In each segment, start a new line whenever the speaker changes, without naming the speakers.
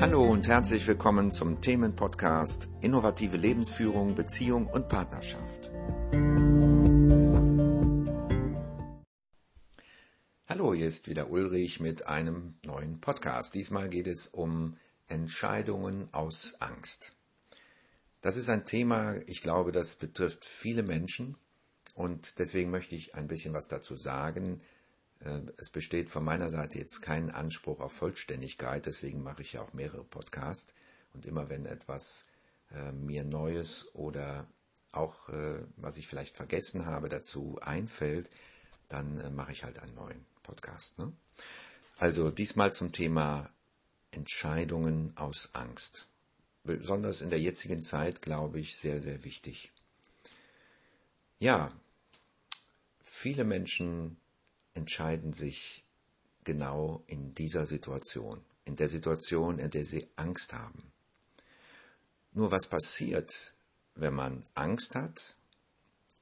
Hallo und herzlich willkommen zum Themenpodcast Innovative Lebensführung, Beziehung und Partnerschaft. Hallo, hier ist wieder Ulrich mit einem neuen Podcast. Diesmal geht es um Entscheidungen aus Angst. Das ist ein Thema, ich glaube, das betrifft viele Menschen und deswegen möchte ich ein bisschen was dazu sagen. Äh, es besteht von meiner Seite jetzt kein Anspruch auf Vollständigkeit, deswegen mache ich ja auch mehrere Podcasts und immer wenn etwas äh, mir Neues oder auch äh, was ich vielleicht vergessen habe dazu einfällt, dann mache ich halt einen neuen Podcast. Ne? Also diesmal zum Thema Entscheidungen aus Angst besonders in der jetzigen Zeit, glaube ich, sehr, sehr wichtig. Ja, viele Menschen entscheiden sich genau in dieser Situation, in der Situation, in der sie Angst haben. Nur was passiert, wenn man Angst hat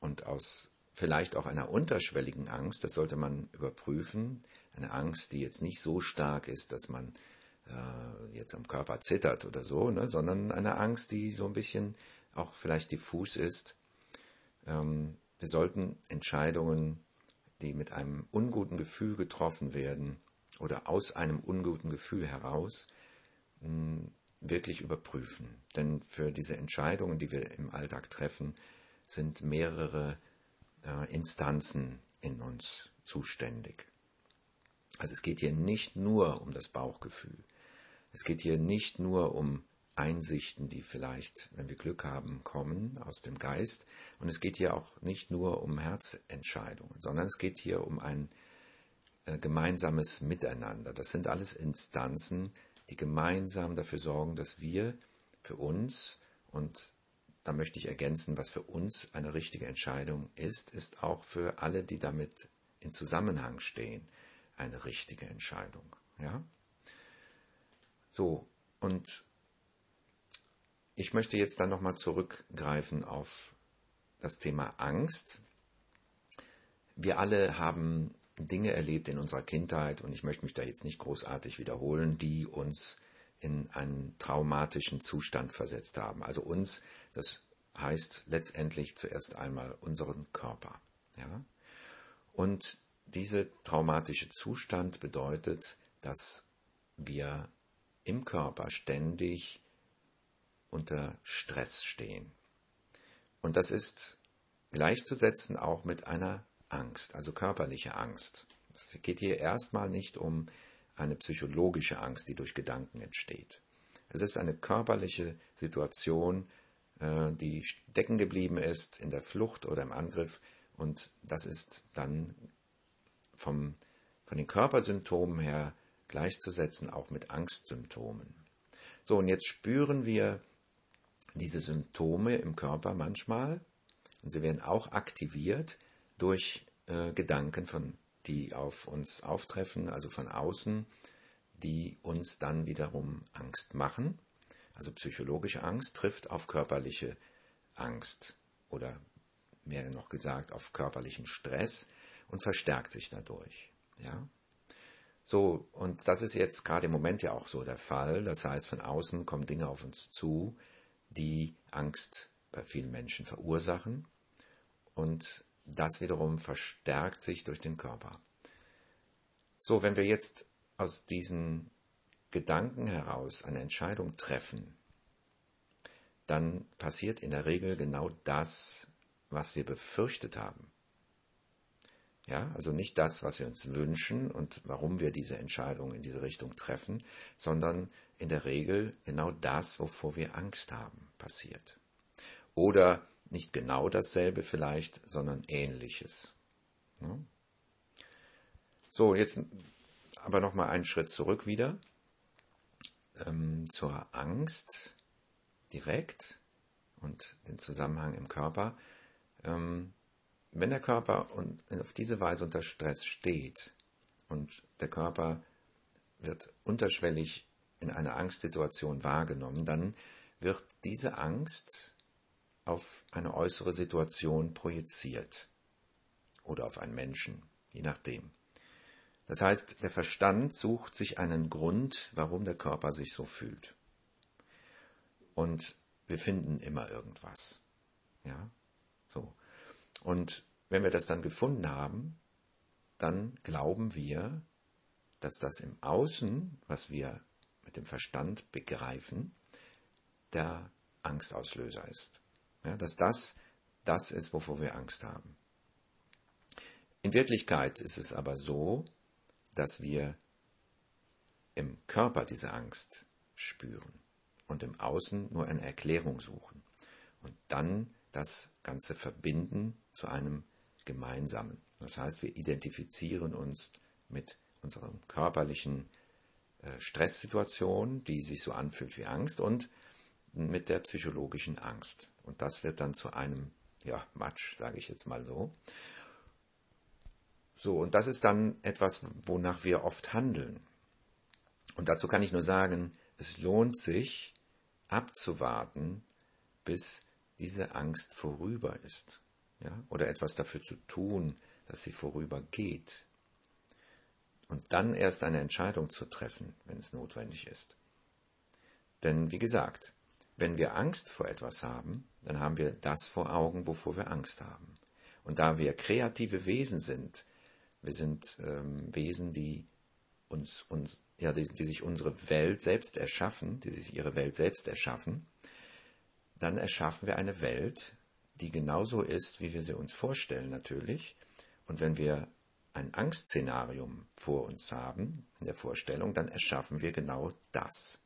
und aus vielleicht auch einer unterschwelligen Angst, das sollte man überprüfen, eine Angst, die jetzt nicht so stark ist, dass man äh, jetzt am Körper zittert oder so, ne, sondern eine Angst, die so ein bisschen auch vielleicht diffus ist. Ähm, wir sollten Entscheidungen, die mit einem unguten Gefühl getroffen werden oder aus einem unguten Gefühl heraus, mh, hm, wirklich überprüfen. Denn für diese Entscheidungen, die wir im Alltag treffen, sind mehrere äh, Instanzen in uns zuständig. Also es geht hier nicht nur um das Bauchgefühl. Es geht hier nicht nur um Einsichten, die vielleicht, wenn wir Glück haben, kommen aus dem Geist. Und es geht hier auch nicht nur um Herzentscheidungen, sondern es geht hier um ein äh, gemeinsames Miteinander. Das sind alles Instanzen, die gemeinsam dafür sorgen, dass wir für uns und da möchte ich ergänzen, was für uns eine richtige Entscheidung ist, ist auch für alle, die damit in Zusammenhang stehen, eine richtige Entscheidung. Ja? So, und ich möchte jetzt dann nochmal zurückgreifen auf das Thema Angst. Wir alle haben Dinge erlebt in unserer Kindheit und ich möchte mich da jetzt nicht großartig wiederholen, die uns in einen traumatischen Zustand versetzt haben. Also uns, das heißt letztendlich zuerst einmal unseren Körper. Ja? Und dieser traumatische Zustand bedeutet, dass wir im Körper ständig unter Stress stehen. Und das ist gleichzusetzen auch mit einer Angst, also körperliche Angst. Es geht hier erstmal nicht um eine psychologische Angst, die durch Gedanken entsteht. Es ist eine körperliche Situation, äh, die stecken geblieben ist in der Flucht oder im Angriff und das ist dann vom, von den Körpersymptomen her gleichzusetzen auch mit Angstsymptomen. So, und jetzt spüren wir diese Symptome im Körper manchmal und sie werden auch aktiviert durch äh, Gedanken, von, die auf uns auftreffen, also von außen, die uns dann wiederum Angst machen. Also psychologische Angst trifft auf körperliche Angst oder mehr noch gesagt auf körperlichen Stress und verstärkt sich dadurch. Ja? So, und das ist jetzt gerade im Moment ja auch so der Fall. Das heißt, von außen kommen Dinge auf uns zu, die Angst bei vielen Menschen verursachen. Und das wiederum verstärkt sich durch den Körper. So, wenn wir jetzt aus diesen Gedanken heraus eine Entscheidung treffen, dann passiert in der Regel genau das, was wir befürchtet haben. Ja, also nicht das, was wir uns wünschen und warum wir diese Entscheidung in diese Richtung treffen, sondern in der Regel genau das, wovor wir Angst haben, passiert. Oder nicht genau dasselbe vielleicht, sondern ähnliches. Ja? So, jetzt aber nochmal einen Schritt zurück wieder ähm, zur Angst direkt und den Zusammenhang im Körper. Ähm, wenn der Körper auf diese Weise unter Stress steht und der Körper wird unterschwellig in einer Angstsituation wahrgenommen, dann wird diese Angst auf eine äußere Situation projiziert oder auf einen Menschen, je nachdem. Das heißt, der Verstand sucht sich einen Grund, warum der Körper sich so fühlt. Und wir finden immer irgendwas. Ja, so. Und wenn wir das dann gefunden haben, dann glauben wir, dass das im Außen, was wir mit dem Verstand begreifen, der Angstauslöser ist. Ja, dass das das ist, wovor wir Angst haben. In Wirklichkeit ist es aber so, dass wir im Körper diese Angst spüren und im Außen nur eine Erklärung suchen und dann das Ganze verbinden zu einem gemeinsamen. Das heißt, wir identifizieren uns mit unserer körperlichen Stresssituation, die sich so anfühlt wie Angst und mit der psychologischen Angst. Und das wird dann zu einem, ja, Matsch, sage ich jetzt mal so. So, und das ist dann etwas, wonach wir oft handeln. Und dazu kann ich nur sagen, es lohnt sich abzuwarten, bis diese Angst vorüber ist. Ja? Oder etwas dafür zu tun, dass sie vorübergeht. Und dann erst eine Entscheidung zu treffen, wenn es notwendig ist. Denn wie gesagt, wenn wir Angst vor etwas haben, dann haben wir das vor Augen, wovor wir Angst haben. Und da wir kreative Wesen sind, wir sind ähm, Wesen, die uns, uns ja, die, die sich unsere Welt selbst erschaffen, die sich ihre Welt selbst erschaffen, dann erschaffen wir eine Welt, die genauso ist, wie wir sie uns vorstellen natürlich. Und wenn wir ein Angstszenarium vor uns haben, in der Vorstellung, dann erschaffen wir genau das.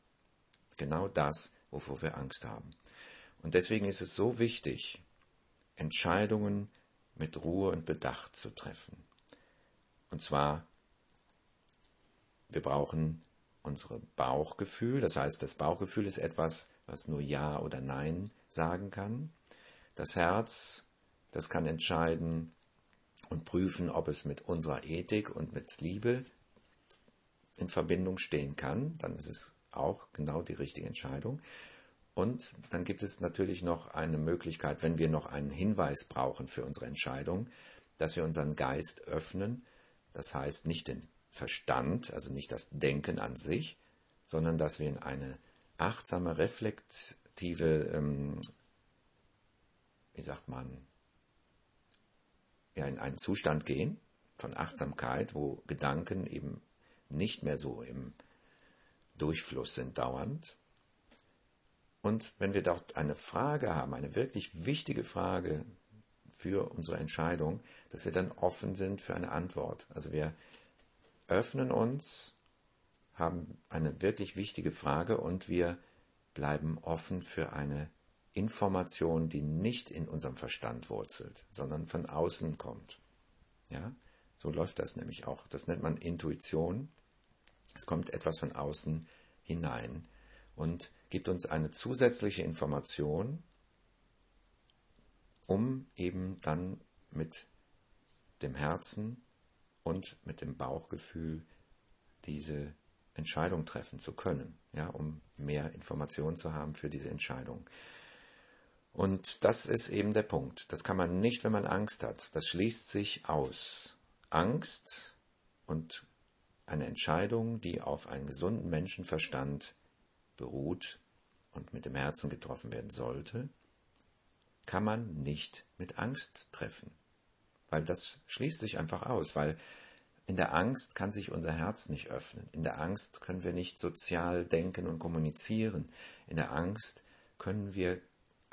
Genau das, wovor wir Angst haben. Und deswegen ist es so wichtig, Entscheidungen mit Ruhe und Bedacht zu treffen. Und zwar, wir brauchen unsere Bauchgefühl. Das heißt, das Bauchgefühl ist etwas, was nur Ja oder Nein sagen kann. Das Herz, das kann entscheiden und prüfen, ob es mit unserer Ethik und mit Liebe in Verbindung stehen kann. Dann ist es auch genau die richtige Entscheidung. Und dann gibt es natürlich noch eine Möglichkeit, wenn wir noch einen Hinweis brauchen für unsere Entscheidung, dass wir unseren Geist öffnen das heißt nicht den Verstand, also nicht das Denken an sich, sondern dass wir in eine achtsame, reflektive, ähm, wie sagt man, in einen Zustand gehen von Achtsamkeit, wo Gedanken eben nicht mehr so im Durchfluss sind dauernd. Und wenn wir dort eine Frage haben, eine wirklich wichtige Frage, für unsere Entscheidung, dass wir dann offen sind für eine Antwort. Also wir öffnen uns, haben eine wirklich wichtige Frage und wir bleiben offen für eine Information, die nicht in unserem Verstand wurzelt, sondern von außen kommt. Ja, so läuft das nämlich auch. Das nennt man Intuition. Es kommt etwas von außen hinein und gibt uns eine zusätzliche Information, um eben dann mit dem Herzen und mit dem Bauchgefühl diese Entscheidung treffen zu können, ja, um mehr Informationen zu haben für diese Entscheidung. Und das ist eben der Punkt. Das kann man nicht, wenn man Angst hat. Das schließt sich aus. Angst und eine Entscheidung, die auf einen gesunden Menschenverstand beruht und mit dem Herzen getroffen werden sollte, kann man nicht mit Angst treffen. Weil das schließt sich einfach aus, weil in der Angst kann sich unser Herz nicht öffnen. In der Angst können wir nicht sozial denken und kommunizieren. In der Angst können wir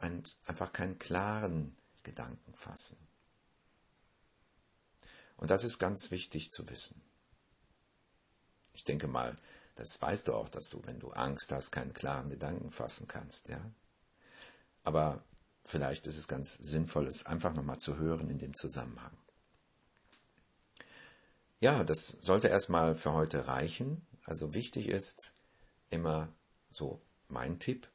einfach keinen klaren Gedanken fassen. Und das ist ganz wichtig zu wissen. Ich denke mal, das weißt du auch, dass du, wenn du Angst hast, keinen klaren Gedanken fassen kannst, ja. Aber vielleicht ist es ganz sinnvoll, es einfach nochmal zu hören in dem Zusammenhang. Ja, das sollte erstmal für heute reichen. Also wichtig ist immer so mein Tipp,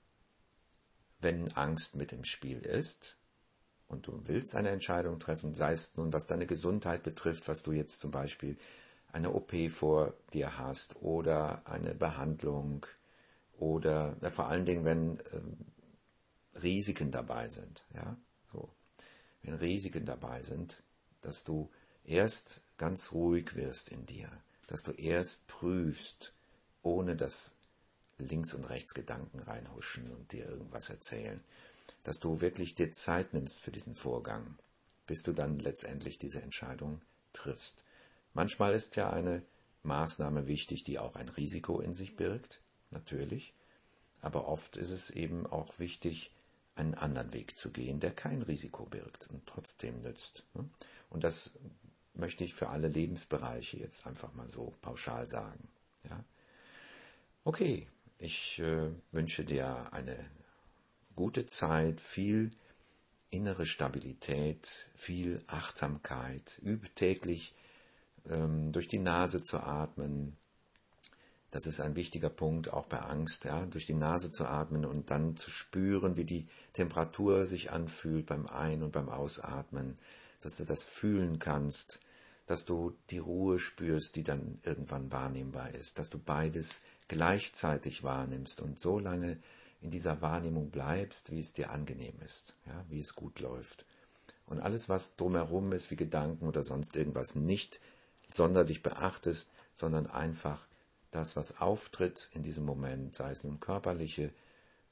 wenn Angst mit im Spiel ist und du willst eine Entscheidung treffen, sei es nun was deine Gesundheit betrifft, was du jetzt zum Beispiel eine OP vor dir hast oder eine Behandlung oder ja, vor allen Dingen, wenn ähm, Risiken dabei sind, ja, so, wenn Risiken dabei sind, dass du erst ganz ruhig wirst in dir, dass du erst prüfst, ohne dass links und rechts Gedanken reinhuschen und dir irgendwas erzählen, dass du wirklich dir Zeit nimmst für diesen Vorgang, bis du dann letztendlich diese Entscheidung triffst. Manchmal ist ja eine Maßnahme wichtig, die auch ein Risiko in sich birgt, natürlich, aber oft ist es eben auch wichtig, einen anderen Weg zu gehen, der kein Risiko birgt und trotzdem nützt. Ne? Und das möchte ich für alle Lebensbereiche jetzt einfach mal so pauschal sagen. Ja? Okay, ich äh, wünsche dir eine gute Zeit, viel innere Stabilität, viel Achtsamkeit, übe täglich ähm, durch die Nase zu atmen. Das ist ein wichtiger Punkt, auch bei Angst, ja, durch die Nase zu atmen und dann zu spüren, wie die Temperatur sich anfühlt beim Ein- und beim Ausatmen, dass du das fühlen kannst, dass du die Ruhe spürst, die dann irgendwann wahrnehmbar ist, dass du beides gleichzeitig wahrnimmst und so lange in dieser Wahrnehmung bleibst, wie es dir angenehm ist, ja, wie es gut läuft. Und alles, was drumherum ist, wie Gedanken oder sonst irgendwas, nicht sonderlich beachtest, sondern einfach das, was auftritt in diesem Moment, sei es nun körperliche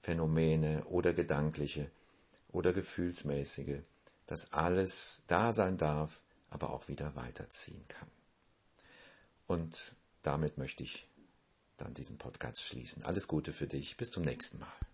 Phänomene oder gedankliche oder gefühlsmäßige, dass alles da sein darf, aber auch wieder weiterziehen kann. Und damit möchte ich dann diesen Podcast schließen. Alles Gute für dich. Bis zum nächsten Mal.